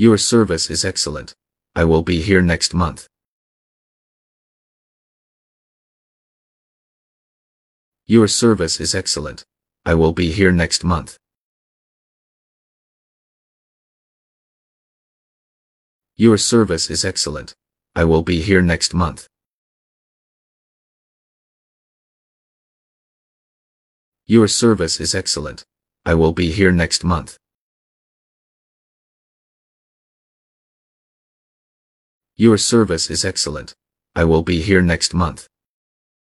Your service is excellent. I will be here next month. Your service is excellent. I will be here next month. Your service is excellent. I will be here next month. Your service is excellent. I will be here next month. Your service is excellent. I will be here next month.